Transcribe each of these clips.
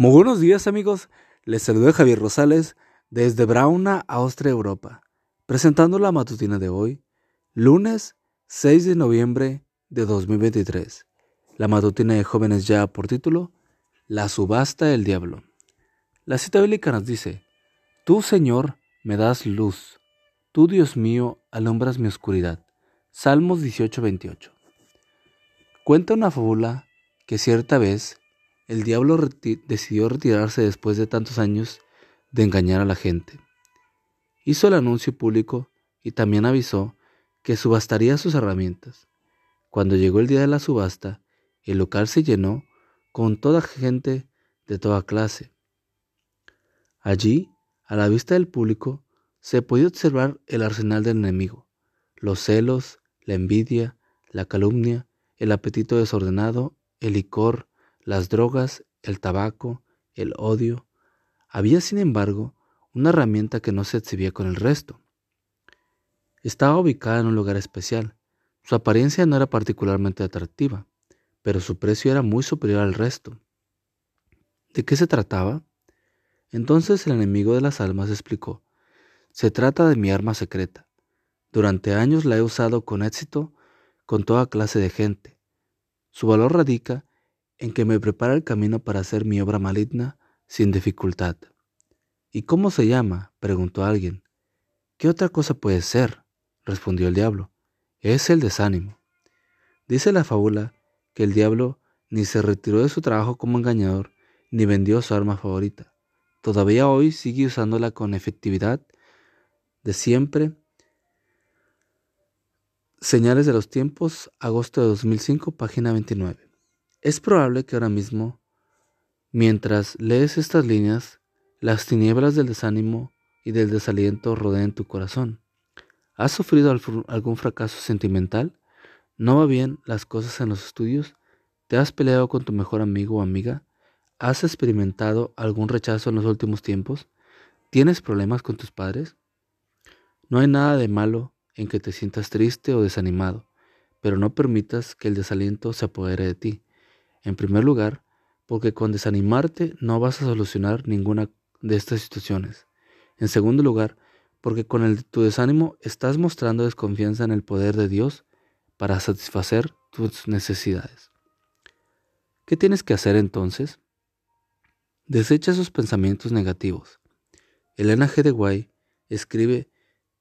Muy buenos días amigos, les saluda Javier Rosales desde Brauna, Austria, Europa, presentando la matutina de hoy, lunes 6 de noviembre de 2023. La matutina de jóvenes ya por título, La subasta del diablo. La cita bíblica nos dice, Tú Señor me das luz, tú Dios mío alumbras mi oscuridad. Salmos 18:28. Cuenta una fábula que cierta vez el diablo decidió retirarse después de tantos años de engañar a la gente. Hizo el anuncio público y también avisó que subastaría sus herramientas. Cuando llegó el día de la subasta, el local se llenó con toda gente de toda clase. Allí, a la vista del público, se podía observar el arsenal del enemigo, los celos, la envidia, la calumnia, el apetito desordenado, el licor, las drogas, el tabaco, el odio. Había, sin embargo, una herramienta que no se exhibía con el resto. Estaba ubicada en un lugar especial. Su apariencia no era particularmente atractiva, pero su precio era muy superior al resto. ¿De qué se trataba? Entonces el enemigo de las almas explicó, se trata de mi arma secreta. Durante años la he usado con éxito con toda clase de gente. Su valor radica en que me prepara el camino para hacer mi obra maligna sin dificultad. ¿Y cómo se llama? preguntó alguien. ¿Qué otra cosa puede ser? respondió el diablo. Es el desánimo. Dice la fábula que el diablo ni se retiró de su trabajo como engañador, ni vendió su arma favorita. Todavía hoy sigue usándola con efectividad de siempre. Señales de los tiempos, agosto de 2005, página 29. Es probable que ahora mismo, mientras lees estas líneas, las tinieblas del desánimo y del desaliento rodeen tu corazón. ¿Has sufrido algún fracaso sentimental? ¿No va bien las cosas en los estudios? ¿Te has peleado con tu mejor amigo o amiga? ¿Has experimentado algún rechazo en los últimos tiempos? ¿Tienes problemas con tus padres? No hay nada de malo en que te sientas triste o desanimado, pero no permitas que el desaliento se apodere de ti. En primer lugar, porque con desanimarte no vas a solucionar ninguna de estas situaciones. En segundo lugar, porque con tu desánimo estás mostrando desconfianza en el poder de Dios para satisfacer tus necesidades. ¿Qué tienes que hacer entonces? Desecha esos pensamientos negativos. Elena G. de Guay escribe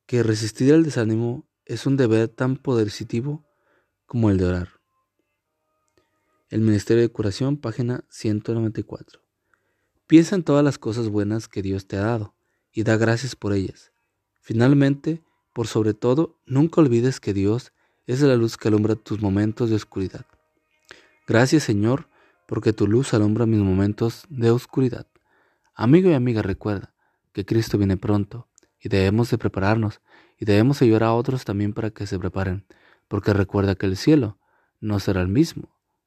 que resistir al desánimo es un deber tan poderisitivo como el de orar. El Ministerio de Curación, página 194. Piensa en todas las cosas buenas que Dios te ha dado y da gracias por ellas. Finalmente, por sobre todo, nunca olvides que Dios es la luz que alumbra tus momentos de oscuridad. Gracias Señor, porque tu luz alumbra mis momentos de oscuridad. Amigo y amiga, recuerda que Cristo viene pronto y debemos de prepararnos y debemos ayudar a otros también para que se preparen, porque recuerda que el cielo no será el mismo